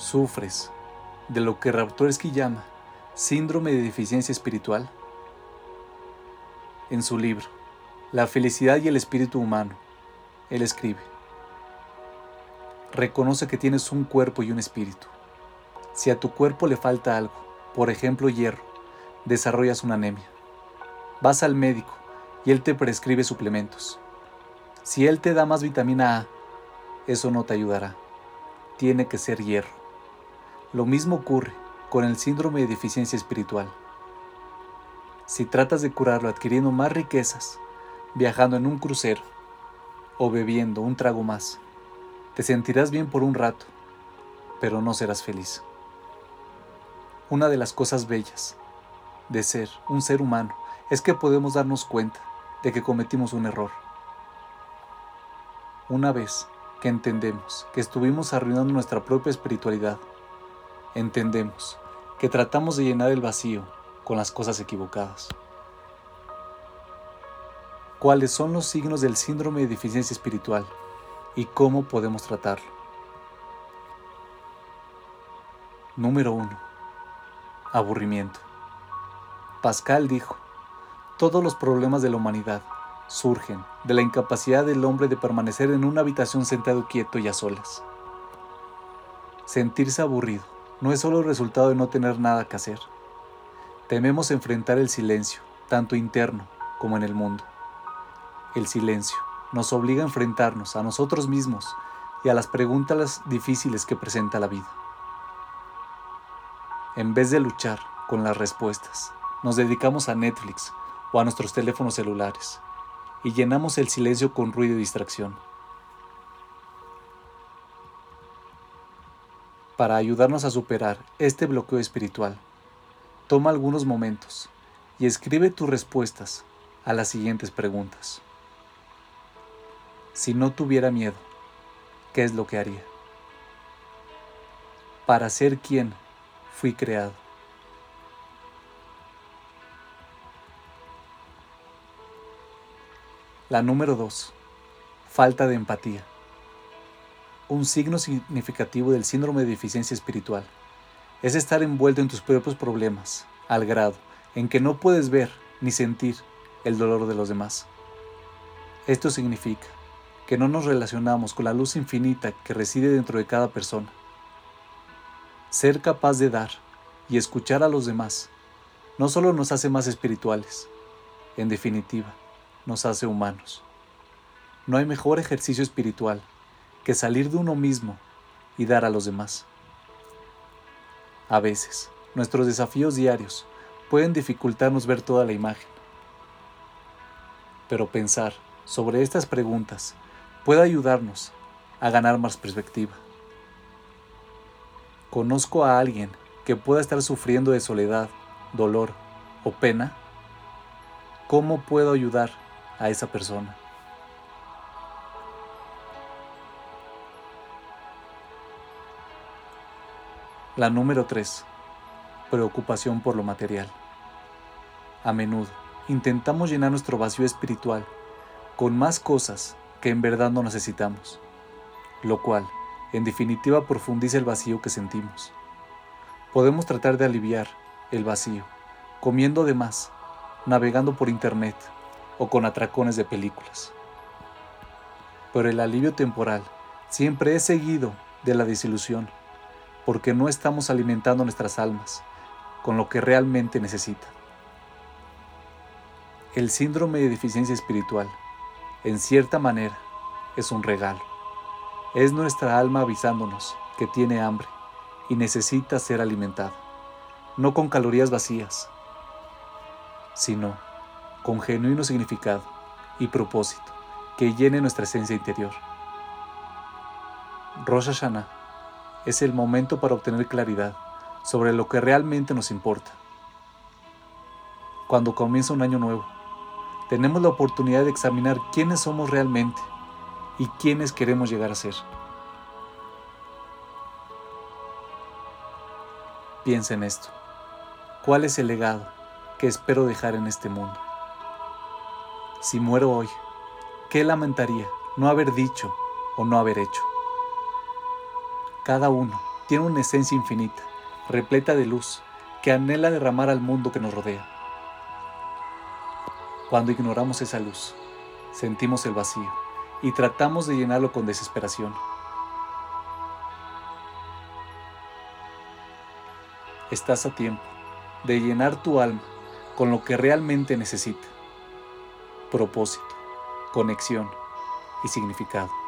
¿Sufres de lo que Raptorsky llama síndrome de deficiencia espiritual? En su libro, La felicidad y el espíritu humano, él escribe, Reconoce que tienes un cuerpo y un espíritu. Si a tu cuerpo le falta algo, por ejemplo hierro, desarrollas una anemia. Vas al médico y él te prescribe suplementos. Si él te da más vitamina A, eso no te ayudará. Tiene que ser hierro. Lo mismo ocurre con el síndrome de deficiencia espiritual. Si tratas de curarlo adquiriendo más riquezas, viajando en un crucero o bebiendo un trago más, te sentirás bien por un rato, pero no serás feliz. Una de las cosas bellas de ser un ser humano es que podemos darnos cuenta de que cometimos un error. Una vez que entendemos que estuvimos arruinando nuestra propia espiritualidad, entendemos que tratamos de llenar el vacío con las cosas equivocadas. ¿Cuáles son los signos del síndrome de deficiencia espiritual y cómo podemos tratarlo? Número 1. Aburrimiento. Pascal dijo, todos los problemas de la humanidad surgen de la incapacidad del hombre de permanecer en una habitación sentado quieto y a solas. Sentirse aburrido no es solo el resultado de no tener nada que hacer. Tememos enfrentar el silencio, tanto interno como en el mundo. El silencio nos obliga a enfrentarnos a nosotros mismos y a las preguntas difíciles que presenta la vida. En vez de luchar con las respuestas, nos dedicamos a Netflix o a nuestros teléfonos celulares y llenamos el silencio con ruido y distracción. Para ayudarnos a superar este bloqueo espiritual, toma algunos momentos y escribe tus respuestas a las siguientes preguntas. Si no tuviera miedo, ¿qué es lo que haría? Para ser quien fui creado. La número 2. Falta de empatía un signo significativo del síndrome de deficiencia espiritual. Es estar envuelto en tus propios problemas, al grado en que no puedes ver ni sentir el dolor de los demás. Esto significa que no nos relacionamos con la luz infinita que reside dentro de cada persona. Ser capaz de dar y escuchar a los demás no solo nos hace más espirituales, en definitiva, nos hace humanos. No hay mejor ejercicio espiritual que salir de uno mismo y dar a los demás. A veces, nuestros desafíos diarios pueden dificultarnos ver toda la imagen. Pero pensar sobre estas preguntas puede ayudarnos a ganar más perspectiva. ¿Conozco a alguien que pueda estar sufriendo de soledad, dolor o pena? ¿Cómo puedo ayudar a esa persona? La número 3. Preocupación por lo material. A menudo intentamos llenar nuestro vacío espiritual con más cosas que en verdad no necesitamos, lo cual, en definitiva, profundiza el vacío que sentimos. Podemos tratar de aliviar el vacío comiendo de más, navegando por internet o con atracones de películas. Pero el alivio temporal siempre es seguido de la desilusión porque no estamos alimentando nuestras almas con lo que realmente necesitan. El síndrome de deficiencia espiritual, en cierta manera, es un regalo. Es nuestra alma avisándonos que tiene hambre y necesita ser alimentada, no con calorías vacías, sino con genuino significado y propósito que llene nuestra esencia interior. Rosh Hashanah es el momento para obtener claridad sobre lo que realmente nos importa. Cuando comienza un año nuevo, tenemos la oportunidad de examinar quiénes somos realmente y quiénes queremos llegar a ser. Piensa en esto. ¿Cuál es el legado que espero dejar en este mundo? Si muero hoy, ¿qué lamentaría no haber dicho o no haber hecho? Cada uno tiene una esencia infinita, repleta de luz, que anhela derramar al mundo que nos rodea. Cuando ignoramos esa luz, sentimos el vacío y tratamos de llenarlo con desesperación. Estás a tiempo de llenar tu alma con lo que realmente necesita. Propósito, conexión y significado.